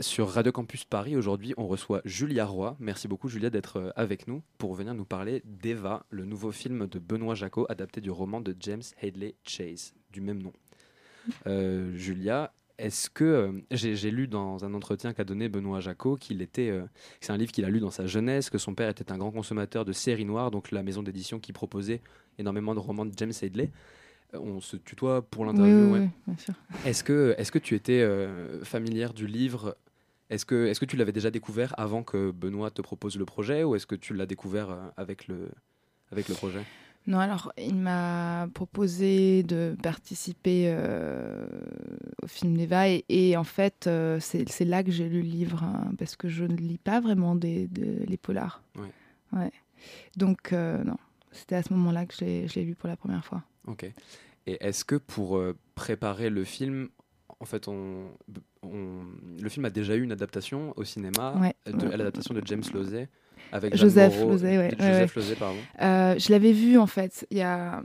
Sur Radio Campus Paris, aujourd'hui, on reçoit Julia Roy. Merci beaucoup, Julia, d'être euh, avec nous pour venir nous parler d'Eva, le nouveau film de Benoît Jacot, adapté du roman de James Hadley Chase, du même nom. Euh, Julia, est-ce que euh, j'ai lu dans un entretien qu'a donné Benoît Jacot qu'il était, c'est un livre qu'il a lu dans sa jeunesse, que son père était un grand consommateur de séries noires, donc la maison d'édition qui proposait énormément de romans de James Hadley. On se tutoie pour l'interview. Oui, bien sûr. Est-ce que, est que tu étais familière du livre est-ce que, est que tu l'avais déjà découvert avant que Benoît te propose le projet ou est-ce que tu l'as découvert euh, avec le, avec le projet? Non, alors il m'a proposé de participer euh, au film d'Eva et, en fait euh, c'est là que j'ai lu le livre hein, parce que je ne lis pas vraiment des, les polars. Ouais. Donc non, c'était à ce moment-là que je l'ai lu pour la première fois. Ok. Et est-ce que pour préparer le film, en fait, on, le film a déjà eu une adaptation au cinéma, l'adaptation de James Lozé avec Joseph Lozé, ouais, Joseph pardon. Euh, je l'avais vu en fait il y a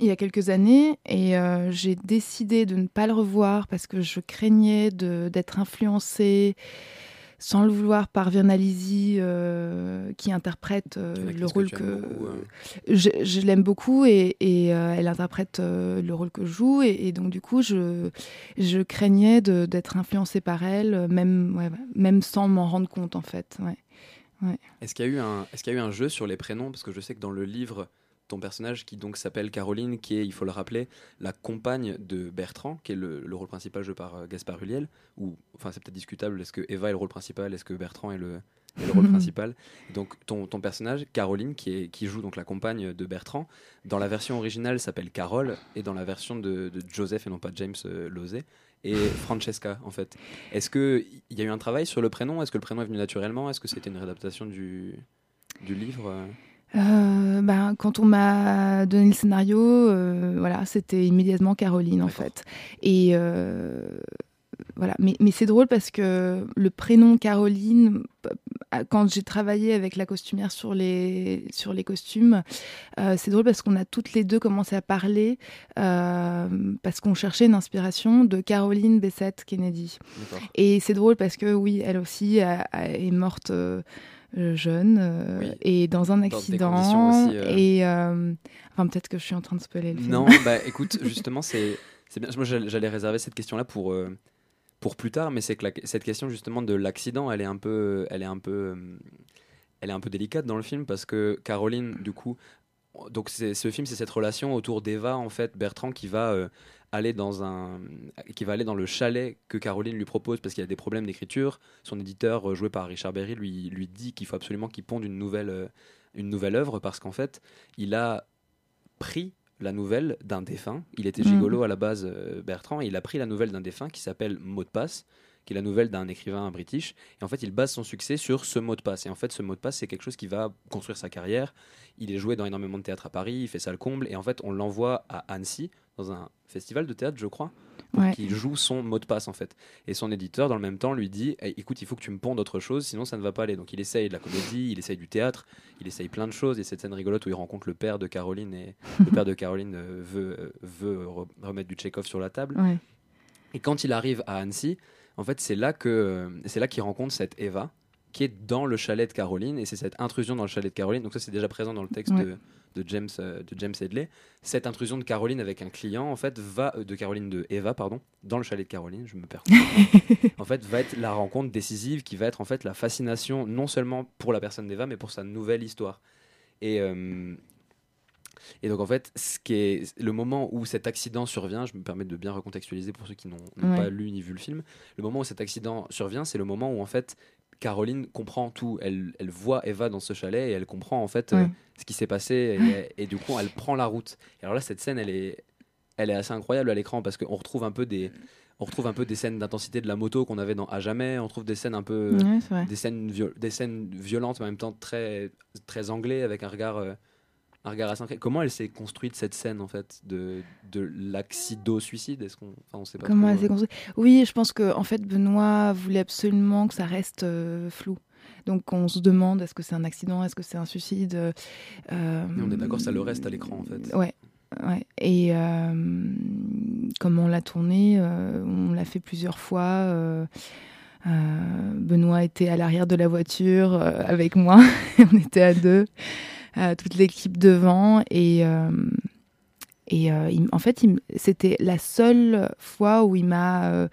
il y a quelques années et euh, j'ai décidé de ne pas le revoir parce que je craignais d'être influencée sans le vouloir, par Virnalisi, euh, qui interprète euh, le rôle que, hein. je, l'aime beaucoup et, euh, elle interprète le rôle que je joue et, donc du coup je, je craignais d'être influencée par elle, même, même sans m'en rendre compte en fait. Ouais. Est-ce qu'il y, a eu un, est qu'il y a eu un jeu sur les prénoms? Parce que je sais que dans le livre, ton personnage qui donc s'appelle Caroline, qui est, il faut le rappeler, la compagne de Bertrand, qui est le, rôle principal joué par euh, Gaspard Huliel, ou enfin c'est peut-être discutable, est-ce que Eva est le rôle principal, est-ce que Bertrand est le, le rôle principal? Donc ton, ton, personnage, Caroline, qui, est, qui joue donc la compagne de Bertrand, dans la version originale s'appelle Carole, et dans la version de, Joseph et non pas James euh, Lozé, et Francesca en fait. Est-ce qu'il y a eu un travail sur le prénom? Est-ce que le prénom est venu naturellement? Est-ce que c'était une réadaptation du, du livre? Euh, ben, quand on m'a donné le scénario, euh, voilà, c'était immédiatement Caroline en fait. Et euh, voilà, mais, mais c'est drôle parce que le prénom Caroline, quand j'ai travaillé avec la costumière sur les, sur les costumes, c'est drôle parce qu'on a toutes les deux commencé à parler parce qu'on cherchait une inspiration de Caroline Bessette Kennedy. Et c'est drôle parce que oui, elle aussi est morte euh, jeune euh, et dans un accident. Euh. Et enfin, peut-être que je suis en train de spoiler le film. Non, bah écoute, justement, c'est bien. Moi, j'allais réserver cette question-là pour pour plus tard, mais c'est que cette question justement de l'accident, elle est un peu, elle est un peu, elle est un peu délicate dans le film parce que Caroline, du coup, donc ce film, c'est cette relation autour d'Eva en fait, Bertrand qui va aller dans un, qui va aller dans le chalet que Caroline lui propose parce qu'il a des problèmes d'écriture. Son éditeur, euh, joué par Richard Berry, lui, lui dit qu'il faut absolument qu'il ponde une nouvelle, euh, une nouvelle œuvre parce qu'en fait, il a pris la nouvelle d'un défunt. Il était mm. gigolo à la base, euh, Bertrand, et il a pris la nouvelle d'un défunt qui s'appelle Mot de passe, qui est la nouvelle d'un écrivain british. Et en fait, il base son succès sur ce mot de passe. Et en fait, ce mot de passe, c'est quelque chose qui va construire sa carrière. Il est joué dans énormément de théâtre à Paris, il fait ça le comble. Et en fait, on l'envoie à Annecy, dans un festival de théâtre, je crois, pour qu'il joue son mot de passe en fait. Et son éditeur, dans le même temps, lui dit écoute, il faut que tu me pondes autre chose, sinon ça ne va pas aller. Donc il essaye de la comédie, il essaye du théâtre, il essaye plein de choses. Et cette scène rigolote où il rencontre le père de Caroline et le père de Caroline euh, veut, euh, veut remettre du check-off sur la table. Et quand il arrive à Annecy, en fait, c'est là que c'est là qu'il rencontre cette Eva qui est dans le chalet de Caroline et c'est cette intrusion dans le chalet de Caroline. Donc ça, c'est déjà présent dans le texte de de James, euh, de James Hedley, cette intrusion de Caroline avec un client, en fait, va, euh, de Caroline de Eva, pardon, dans le chalet de Caroline, je me perds. en fait, va être la rencontre décisive qui va être en fait la fascination, non seulement pour la personne d'Eva, mais pour sa nouvelle histoire. Et, euh, et donc en fait, ce qui est le moment où cet accident survient, je me permets de bien recontextualiser pour ceux qui n'ont pas lu ni vu le film, le moment où cet accident survient, c'est le moment où en fait Caroline comprend tout. Elle, elle, voit Eva dans ce chalet et elle comprend en fait euh, ce qui s'est passé et, du coup elle prend la route. Et alors là cette scène elle est, elle est assez incroyable à l'écran parce qu'on retrouve un peu des, on retrouve un peu des scènes d'intensité de la moto qu'on avait dans À jamais. On trouve des scènes un peu, des scènes, des scènes violentes mais en même temps très, très anglais avec un regard. Euh, un regard assez Comment elle s'est construite cette scène en fait de, de l'accido-suicide? Est-ce qu'on enfin, on sait pas Comment elle s'est euh. construite? Oui, je pense que en fait Benoît voulait absolument que ça reste euh, flou. Donc on se demande est-ce que c'est un accident, est-ce que c'est un suicide? Euh, on est d'accord, ça le reste à l'écran en fait. Ouais. Ouais. Et comme on l'a tourné, on l'a fait plusieurs fois. Benoît était à l'arrière de la voiture avec moi. On était à deux, toute l'équipe devant. Et, et en fait, c'était la seule fois où il m'a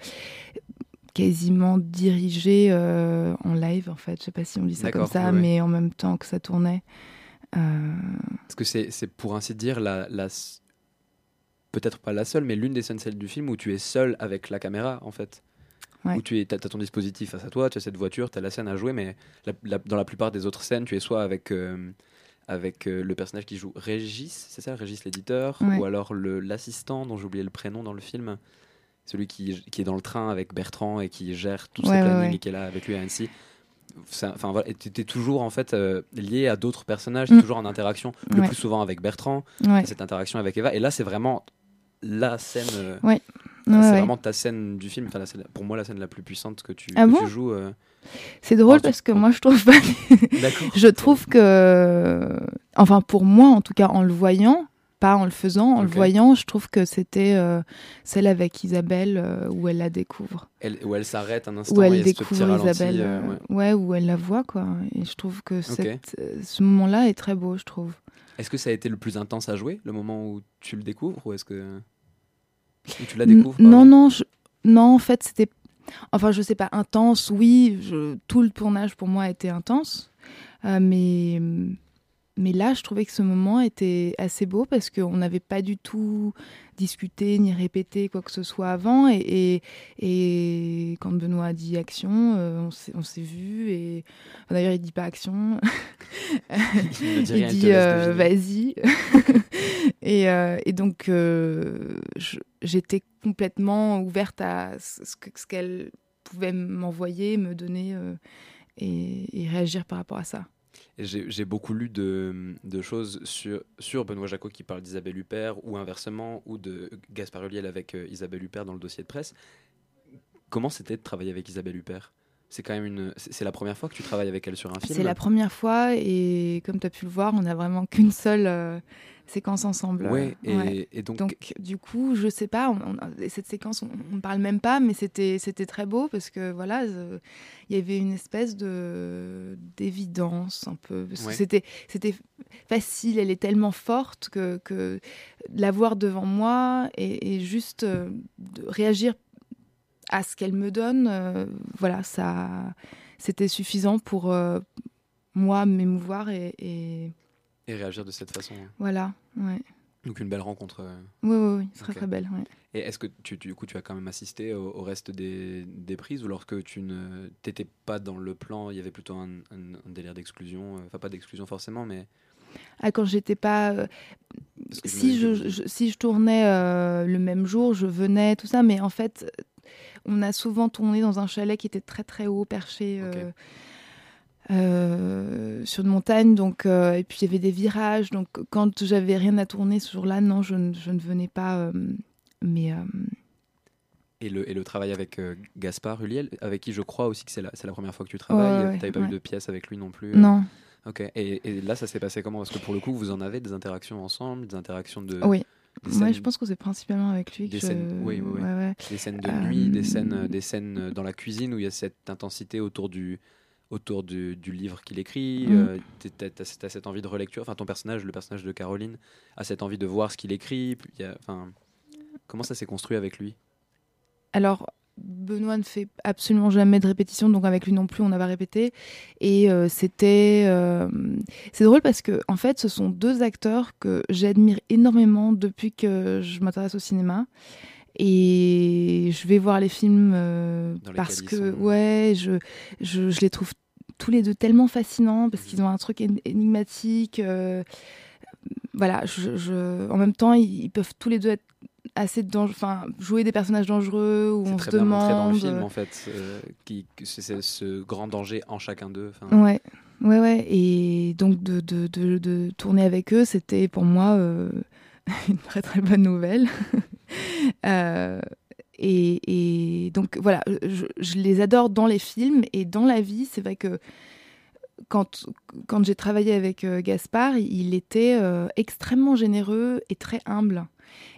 quasiment dirigé en live, en fait. Je sais pas si on dit ça comme ça, mais en même temps que ça tournait. Est-ce que c'est pour ainsi dire la, la peut-être pas la seule, mais l'une des scènes celles du film où tu es seul avec la caméra, en fait. Où tu es, as, ton dispositif face à toi, tu as cette voiture, tu as la scène à jouer, mais dans la plupart des autres scènes, tu es soit avec, euh, avec euh, le personnage qui joue Régis, c'est ça, Régis l'éditeur, ou alors l'assistant dont j'ai oublié le prénom dans le film, celui qui, qui, est dans le train avec Bertrand et qui gère tout ouais, ces et qui est là avec lui à Annecy enfin voilà, tu es toujours en fait euh, lié à d'autres personnages, mm. toujours en interaction, le plus souvent avec Bertrand, cette interaction avec Eva. Et là, c'est vraiment la scène. Euh, ouais. c'est vraiment ta scène du film. Enfin, pour moi, la scène la plus puissante que tu, ah joues. Euh. C'est drôle parce que moi, je trouve pas. je trouve que, enfin, pour moi, en tout cas, en le voyant, pas en le faisant, en le voyant, je trouve que c'était euh, celle avec Isabelle où elle la découvre. Elle, où elle s'arrête un instant. Où elle découvre Isabelle. ouais. où elle la voit, quoi. Et je trouve que ce moment-là est très beau, je trouve. Est-ce que ça a été le plus intense à jouer, le moment où tu le découvres, ou est-ce que tu la découvres Non, non, non, en fait, c'était, enfin, je sais pas, intense. Oui, tout le tournage pour moi a été intense, euh, mais mais là, je trouvais que ce moment était assez beau parce qu'on n'avait pas du tout discuté ni répété quoi que ce soit avant. Et, et, quand Benoît a dit action, euh, on s'est vu. Et d'ailleurs, il dit pas action. il, dit, euh, vas-y. et, et, donc, j'étais complètement ouverte à ce qu'elle pouvait m'envoyer, me donner et réagir par rapport à ça. J'ai beaucoup lu de, de, choses sur, sur Benoît Jacot qui parle d'Isabelle Huppert ou inversement, ou de Gaspard Ulliel avec euh, Isabelle Huppert dans le dossier de presse. Comment c'était de travailler avec Isabelle Huppert? C'est quand même une. C'est la première fois que tu travailles avec elle sur un film? C'est la première fois et comme tu as pu le voir, on n'a vraiment qu'une seule euh, séquence ensemble. Ouais, et, donc... du coup, je sais pas, cette séquence, on ne parle même pas, mais c'était très beau parce que voilà, il y avait une espèce de d'évidence un peu. C'était facile, elle est tellement forte que, que la voir devant moi et, juste euh, de réagir à ce qu'elle me donne, euh, voilà, ça, c'était suffisant pour euh, moi m'émouvoir et, et, réagir de cette façon. Voilà, ouais. Donc une belle rencontre. Euh. Oui, oui, oui, très très belle. Et est-ce que tu, du coup tu as quand même assisté au, reste des, des, prises ou lorsque tu ne t'étais pas dans le plan, il y avait plutôt un, délire d'exclusion, enfin pas d'exclusion forcément, mais ah, quand j'étais pas. si, je, si je tournais le même jour, je venais, tout ça, mais en fait, on a souvent tourné dans un chalet qui était très très haut, perché. Euh, euh, sur une montagne, donc euh, et puis il y avait des virages, donc quand j'avais rien à tourner ce jour-là, non, je, ne venais pas. mais et le, et le travail avec Gaspard Huliel, avec qui je crois aussi que c'est la, la première fois que tu travailles. tu n'avais pas eu de pièce avec lui non plus. Non. Ok. Et, et, là, ça s'est passé comment? Parce que pour le coup, vous en avez des interactions ensemble, des interactions de. Oui. Moi, je pense que c'est principalement avec lui des que scènes, oui, oui, oui. Des scènes de nuit, des scènes, euh, des scènes dans la cuisine où il y a cette intensité autour du, autour du, du livre qu'il écrit. Mm. Euh, tu as, cette envie de relecture. Enfin, ton personnage, le personnage de Caroline, a cette envie de voir ce qu'il écrit. enfin, comment ça s'est construit avec lui? Alors, Benoît ne fait absolument jamais de répétition, donc avec lui non plus, on n'a pas répété. Et euh, c'était. Euh, c'est drôle parce que, en fait, ce sont deux acteurs que j'admire énormément depuis que je m'intéresse au cinéma. Et je vais voir les films euh, parce que, ouais, je, je, je, les trouve tous les deux tellement fascinants parce qu'ils ont un truc énigmatique. voilà, je, en même temps, ils peuvent tous les deux être assez enfin jouer des personnages dangereux où on se demande dans le film en fait euh, qui c'est ce grand danger en chacun d'eux ouais ouais ouais et donc de, de, de, tourner avec eux c'était pour moi euh, une très très bonne nouvelle euh, et, donc voilà je, les adore dans les films et dans la vie c'est vrai que quand, quand j'ai travaillé avec Gaspard, il était extrêmement généreux et très humble.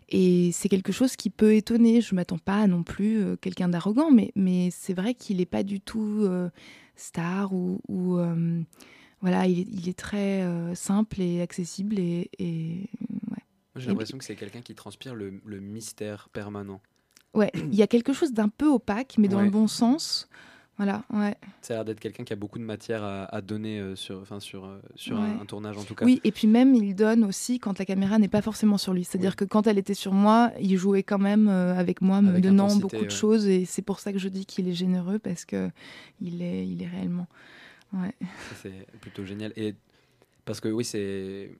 Et c'est quelque chose qui peut étonner. Je m'attends pas non plus euh, quelqu'un d'arrogant, mais, mais c'est vrai qu'il n'est pas du tout euh, star ou, euh, voilà, il est, très simple et accessible et. J'ai l'impression que c'est quelqu'un qui transpire le, le, mystère permanent. Ouais, il y a quelque chose d'un peu opaque, mais dans Ouais. le bon sens. Voilà, ouais. Ça a l'air d'être quelqu'un qui a beaucoup de matière à, à donner euh, sur, enfin, sur, euh, sur un, Ouais. un tournage en tout cas. Oui, et puis même, il donne aussi quand la caméra n'est pas forcément sur lui. C'est-à-dire Oui. que quand elle était sur moi, il jouait quand même euh, avec moi, me Avec donnant beaucoup de choses. Et c'est pour ça que je dis qu'il est généreux, parce que il est, il est réellement. Ouais. C'est plutôt génial. Et parce que oui, c'est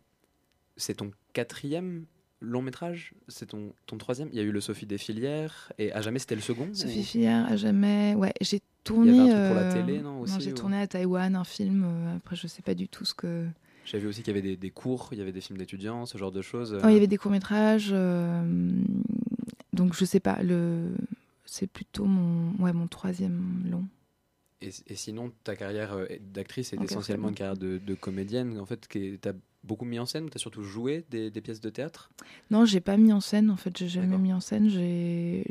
c'est ton quatrième long métrage, c'est ton, ton troisième. Il y a eu le Sophie des filières et à jamais c'était le second. Sophie ou- Fillard, à jamais. Ouais, j'ai Il tourné. y avait un truc pour la euh, télé, non, aussi, j'ai ou- tourné à Taïwan un film. euh, après, je sais pas du tout ce que. J'avais vu aussi qu'il y avait des, des cours, il y avait des films d'étudiants, ce genre de choses. Oh, il y avait des courts métrages. Donc, je sais pas. Le. C'est plutôt mon, ouais, mon troisième long. Et, et sinon, ta carrière euh, d'actrice est En essentiellement une carrière de, de comédienne. En fait, tu as beaucoup mis en scène, tu as surtout joué des, des pièces de théâtre? Non, j'ai pas mis en scène. En fait, j'ai jamais mis en scène. J'ai-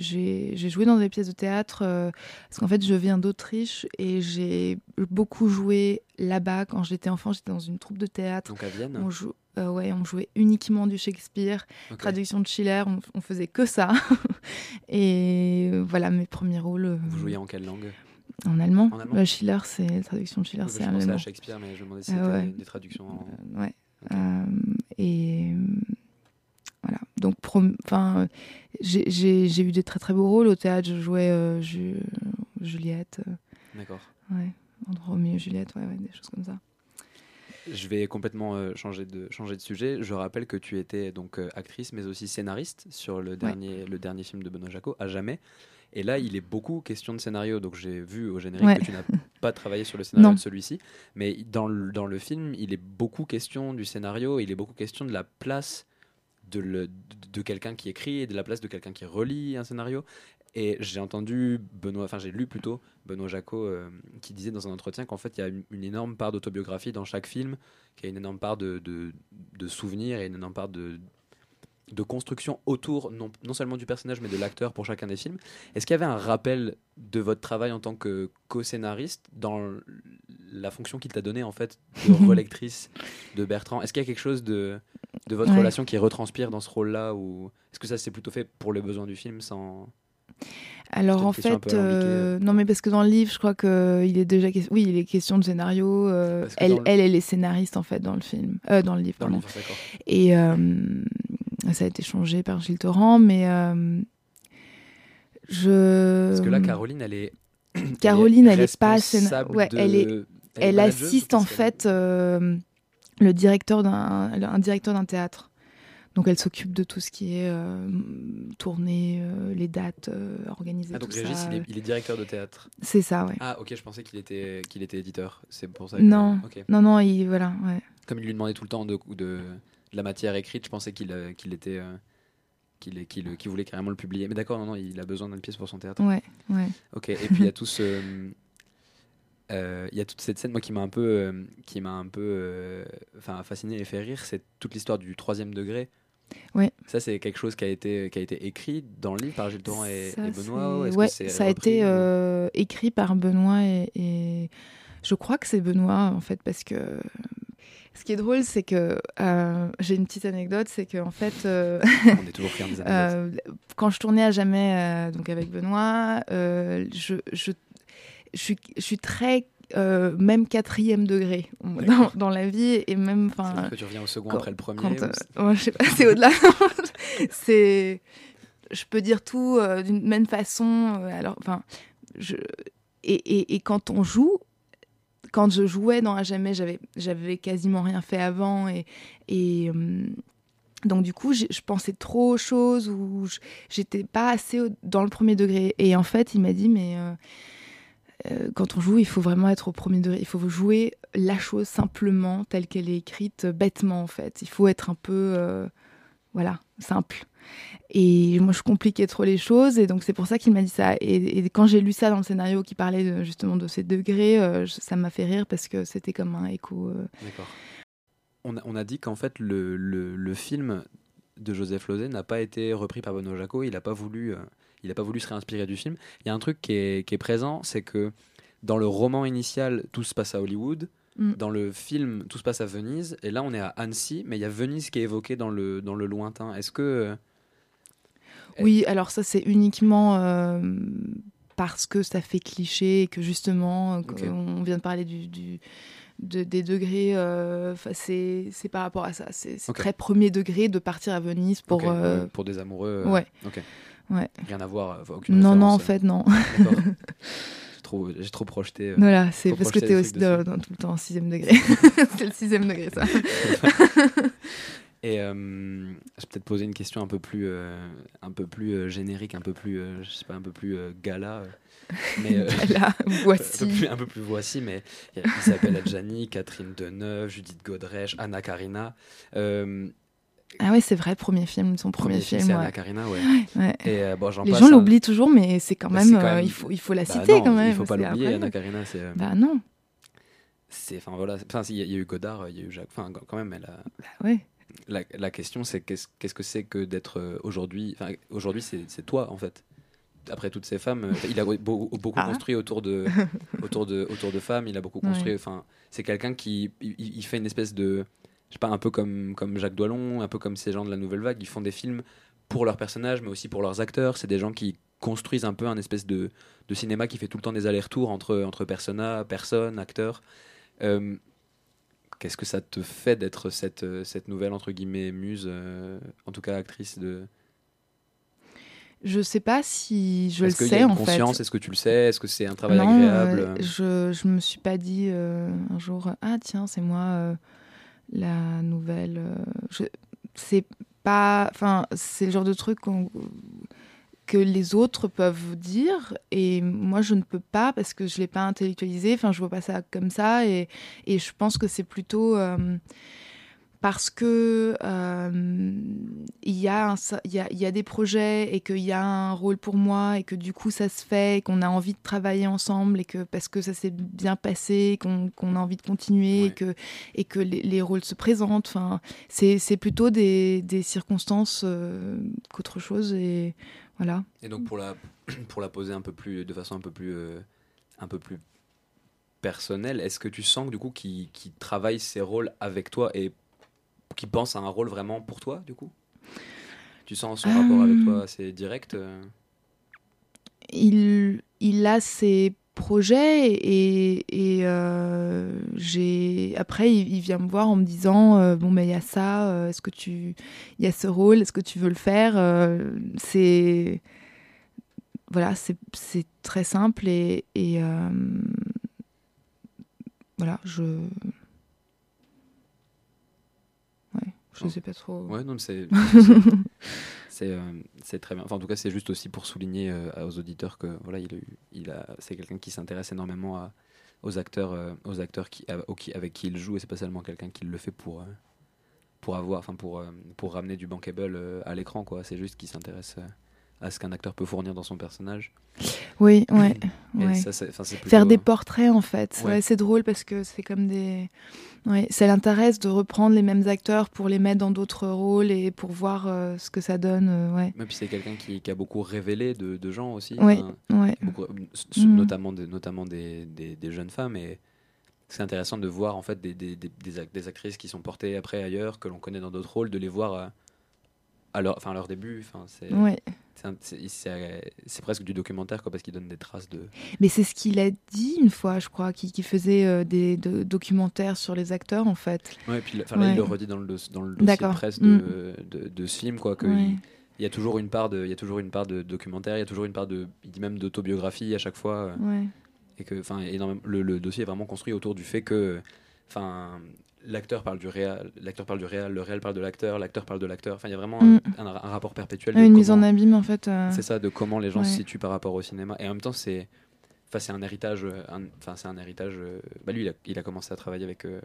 joué dans des pièces de théâtre euh, parce qu'en fait, je viens d'Autriche et j'ai beaucoup joué là-bas quand j'étais enfant. J'étais dans une troupe de théâtre. Donc à Vienne. On, jou- euh, ouais, on jouait uniquement du Shakespeare, traduction de Schiller. On, on faisait que ça. et voilà mes premiers rôles. euh, Vous jouiez en quelle langue? en allemand. En allemand Euh, Schiller, c'est traduction de Schiller, Je c'est pensais à allemand. Shakespeare, mais je me demandais si Ah c'était ouais. des traductions en... Ouais. Et voilà. Donc, enfin, j'ai- eu des très très beaux rôles au théâtre. Je jouais euh, Ju- Juliette, euh, D'accord. ouais, et Juliette, ouais, ouais, des choses comme ça. Je vais complètement euh, changer, de, changer de sujet. Je rappelle que tu étais donc euh, actrice, mais aussi scénariste sur le dernier, le dernier film de Benoît Jacot, À jamais. Et là, il est beaucoup question de scénario. Donc j'ai vu au générique Ouais. que tu n'as pas travaillé sur le scénario Non. de celui-ci. Mais dans le, dans le film, il est beaucoup question du scénario. Il est beaucoup question de la place de, le- de, de quelqu'un qui écrit et de la place de quelqu'un qui relit un scénario. Et j'ai entendu Benoît, enfin j'ai lu plutôt Benoît Jacot euh, qui disait dans un entretien qu'en fait il y a une, une énorme part d'autobiographie dans chaque film, qu'il y a une énorme part de, de, de souvenirs et une énorme part de, de construction autour non, non seulement du personnage mais de l'acteur pour chacun des films. Est-ce qu'il y avait un rappel de votre travail en tant que co-scénariste dans la fonction qu'il t'a donnée en fait de relectrice de Bertrand? Est-ce qu'il y a quelque chose de, de votre Ouais. relation qui retranspire dans ce rôle-là ou est-ce que ça c'est plutôt fait pour les besoins du film sans Alors en question fait, alambiquée, euh, non mais parce que dans le livre, je crois que il est déjà, que- oui, il est question de scénario. euh, elle, le- elle, elle est scénariste en fait dans le film, euh, dans le livre. dans le pardon. livre. Et euh, ça a été changé par Gilles Torrent, mais euh, je. Parce que là, Caroline, elle est. Caroline, elle est pas scéna- ouais, de- elle est- elle assiste en fait euh, le directeur d'un un directeur d'un théâtre. Donc elle s'occupe de tout ce qui est euh, tournée, euh, les dates organisées, Ah, donc tout Régis, ça. il est, il est directeur de théâtre. C'est ça, ouais. Ah, ok, je pensais qu'il était, qu'il était éditeur. C'est pour ça que. Non. Non, non, il voilà, ouais. Comme il lui demandait tout le temps de, de, de la matière écrite, je pensais qu'il euh, qu'il était. euh, qu'il qu'il qu'il voulait carrément le publier. Mais d'accord, non, non, il a besoin d'une pièce pour son théâtre. Ouais, ouais. Ok, et puis il y a tout ce. euh, Il y a toute cette scène moi qui m'a un peu euh, qui m'a un peu euh, enfin fasciné et fait rire c'est toute l'histoire du troisième degré Ouais. ça c'est quelque chose qui a été qui a été écrit dans le livre par Gilles Torrent et, Ça, et Benoît ou c'est- est-ce ouais, que c'est ça a repris été ou- euh, écrit par Benoît et, et je crois que c'est Benoît en fait parce que ce qui est drôle c'est que euh, j'ai une petite anecdote c'est que en fait euh, on est toujours friand des anecdotes euh, quand je tournais à jamais donc avec Benoît je, je, je, suis, je suis très même quatrième degré dans, la vie et même enfin tu reviens au second quand- après le premier ou ouais, je sais pas, c'est au-delà. c'est, je peux dire tout d'une même façon. alors, enfin, je et, et, et quand on joue, quand je jouais dans À jamais, j'avais quasiment rien fait avant et euh, donc du coup, je pensais trop aux choses ou j'étais pas assez dans le premier degré. Et en fait, il m'a dit mais euh, euh, quand on joue, il faut vraiment être au premier degré. Il faut jouer la chose simplement telle qu'elle est écrite, bêtement en fait. Il faut être un peu, voilà, simple. Et moi, je compliquais trop les choses, et donc c'est pour ça qu'il m'a dit ça. Et, et quand j'ai lu ça dans le scénario qui parlait de- justement de ces degrés, euh, ça m'a fait rire parce que c'était comme un écho. euh, D'accord. On a, on a dit qu'en fait le, le, le film de Joseph Losey n'a pas été repris par Benoît Jacot. Il n'a pas voulu, euh, il a pas voulu se réinspirer du film. Il y a un truc qui est, qui est présent, c'est que dans le roman initial, tout se passe à Hollywood. Mm. Dans le film, tout se passe à Venise. Et là, on est à Annecy, mais il y a Venise qui est évoqué dans le, dans le lointain. Est-ce que. Oui, alors ça c'est uniquement euh, parce que ça fait cliché et que justement, euh, on vient de parler du, du- de- des degrés, euh, c'est c'est par rapport à ça. C'est très premier degré de partir à Venise pour... euh, pour des amoureux. ouais. Ok. Ouais. Rien à voir. aucune Non, non, en fait, non. J'ai trop, projeté. Voilà, c'est parce que t'es des aussi dans, dans tout le temps en sixième degré. c'est le sixième degré, ça. Et euh, je vais peut-être poser une question un peu plus, euh, un peu plus euh, générique, un peu plus, je sais pas, un peu plus gala. mais Là, un, peu voici. plus, un peu plus voici, mais il y a Isabelle Adjani, Catherine Deneuve, Judith Godrèche, Anna Karina. Ah ouais, c'est vrai, premier film, son premier, film. c'est ouais. Anna Karina, ouais. Ouais. Et bon, Les passe, gens l'oublient toujours, mais c'est quand Bah, même, c'est quand même- il, faut, il faut la Bah citer non, quand même. Il faut pas c'est l'oublier. Anna Karina, c'est. Bah non, c'est- Enfin voilà, il y, y a eu Godard, il y a eu Jacques. Enfin, quand même, elle a, bah ouais. La, la question c'est qu'est-ce que c'est que d'être euh, aujourd'hui enfin aujourd'hui c'est toi en fait. Après toutes ces femmes euh, il a beau- beaucoup Ah. construit autour de autour de autour de femmes il a beaucoup construit enfin c'est quelqu'un qui il, il fait une espèce de je sais pas un peu comme comme Jacques Doillon un peu comme ces gens de la nouvelle vague ils font des films pour leurs personnages mais aussi pour leurs acteurs. C'est des gens qui construisent un peu un espèce de, de cinéma qui fait tout le temps des allers-retours entre entre persona personnes acteurs Euh, Qu'est-ce que ça te fait d'être cette, euh, cette nouvelle, entre guillemets, muse, euh, en tout cas actrice de... Je sais pas si je le Est-ce qu'il y sais a une en conscience? Fait. Est-ce que tu le sais? Est-ce que c'est un travail non, agréable? euh, je, je me suis pas dit euh, un jour ah tiens c'est moi la nouvelle. je- c'est pas, enfin c'est le genre de truc qu'on- que les autres peuvent dire et moi je ne peux pas parce que je l'ai pas intellectualisé. Enfin je vois pas ça comme ça et, et je pense que c'est plutôt euh, parce que euh, il y, y, a, y a des projets et qu'il y a un rôle pour moi et que du coup ça se fait et qu'on a envie de travailler ensemble et que parce que ça s'est bien passé qu'on qu'on a envie de continuer Ouais. et que, et que les, les rôles se présentent. Enfin, c'est plutôt des, des circonstances euh, qu'autre chose et voilà. Et donc pour la, pour la poser un peu plus, de façon un peu plus, euh, un peu plus personnelle, est-ce que tu sens que du coup qu'il qu'il travaille ses rôles avec toi et qu'il pense à un rôle vraiment pour toi du coup? Tu sens son rapport avec Euh. toi assez direct euh? il, il a ses projets et, et euh, j'ai après il, il vient me voir en me disant euh, bon ben il y a ça euh, est-ce que tu il y a ce rôle est-ce que tu veux le faire Euh, c'est voilà c'est très simple et, et euh, voilà je ouais je Oh. sais pas trop Ouais, non, c'est c'est euh, c'est très bien. Enfin, en tout cas, c'est juste aussi pour souligner euh, aux auditeurs que voilà, il a eu, il a, c'est quelqu'un qui s'intéresse énormément à, aux acteurs, euh, aux acteurs qui, à- au- qui- avec qui il joue, et c'est pas seulement quelqu'un qui le fait pour pour avoir, enfin pour pour ramener du bankable à l'écran, quoi. C'est juste qu'il s'intéresse à ce qu'un acteur peut fournir dans son personnage. oui ouais, ça, Faire des portraits en fait. Ouais. Ouais, c'est drôle parce que c'est comme des. Ça l'intéresse de reprendre les mêmes acteurs pour les mettre dans d'autres rôles et pour voir euh, ce que ça donne. euh. Mais puis c'est quelqu'un qui, qui a beaucoup révélé de, de gens aussi. Ouais. beaucoup- Mhm. notamment, des, notamment des, des, des jeunes femmes. Et c'est intéressant de voir en fait des, des, des, des ac- des actrices qui sont portées après ailleurs, que l'on connaît dans d'autres rôles, de les voir euh, à leur, enfin, à leur début. Enfin, c'est. C'est, presque du documentaire quoi, parce qu'ils donnent des traces de. Mais c'est ce qu'il a dit une fois, je crois, qui, qui faisait euh, des de- documentaires sur les acteurs en fait. Ouais, et puis là, il le redit dans le, dans le dossier presse de, de, de ce film, quoi, que Ouais. il, il y a toujours une part de, il y a toujours une part de documentaire, il y a toujours une part de, il dit même d'autobiographie à chaque fois. euh, Ouais. et que enfin le, le dossier est vraiment construit autour du fait que enfin l'acteur parle du réel l'acteur parle du réel le réel parle de l'acteur l'acteur parle de l'acteur enfin il y a vraiment Mm. un, un- un rapport perpétuel de une mise en abîme en fait. euh, c'est ça de comment les gens se situent par rapport au cinéma et en même temps c'est enfin c'est un héritage euh, enfin c'est un héritage euh, bah lui il a, il a commencé à travailler avec euh,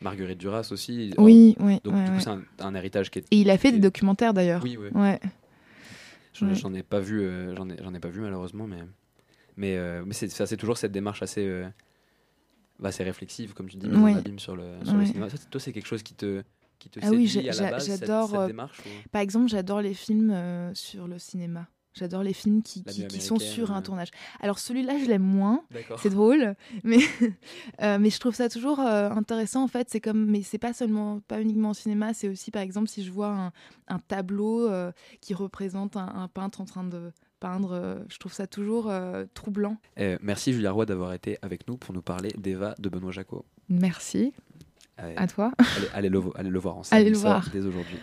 Marguerite Duras aussi Oui, oui. donc ouais, du coup ouais. c'est un, un héritage qui est Et il a fait des documentaires d'ailleurs. oui oui Ouais. J'en ai pas vu, euh, j'en ai, ai pas vu malheureusement, mais mais, euh, mais c'est, toujours cette démarche assez, euh, bah, assez réflexive, comme tu dis, Oui. abîme sur le, sur le Ouais. cinéma. Ça, c'est- toi, c'est quelque chose qui te qui te Ah séduit à la base, cette- j'adore, cette, euh, démarche ou- Par exemple, j'adore les films euh, sur le cinéma. J'adore les films qui, qui, sont sur un euh. tournage. Alors celui-là, je l'aime moins. C'est drôle, mais euh, mais je trouve ça toujours euh, intéressant en fait. C'est comme, mais c'est pas seulement, pas uniquement au cinéma. C'est aussi, par exemple, si je vois un, un tableau euh, qui représente un, un peintre en train de peindre, euh, je trouve ça toujours euh, troublant. Euh, merci Julia Roy d'avoir été avec nous pour nous parler d'Eva de Benoît Jacot. Merci à toi. allez, allez le, vo- allez le voir en salle Allez le voir. dès aujourd'hui.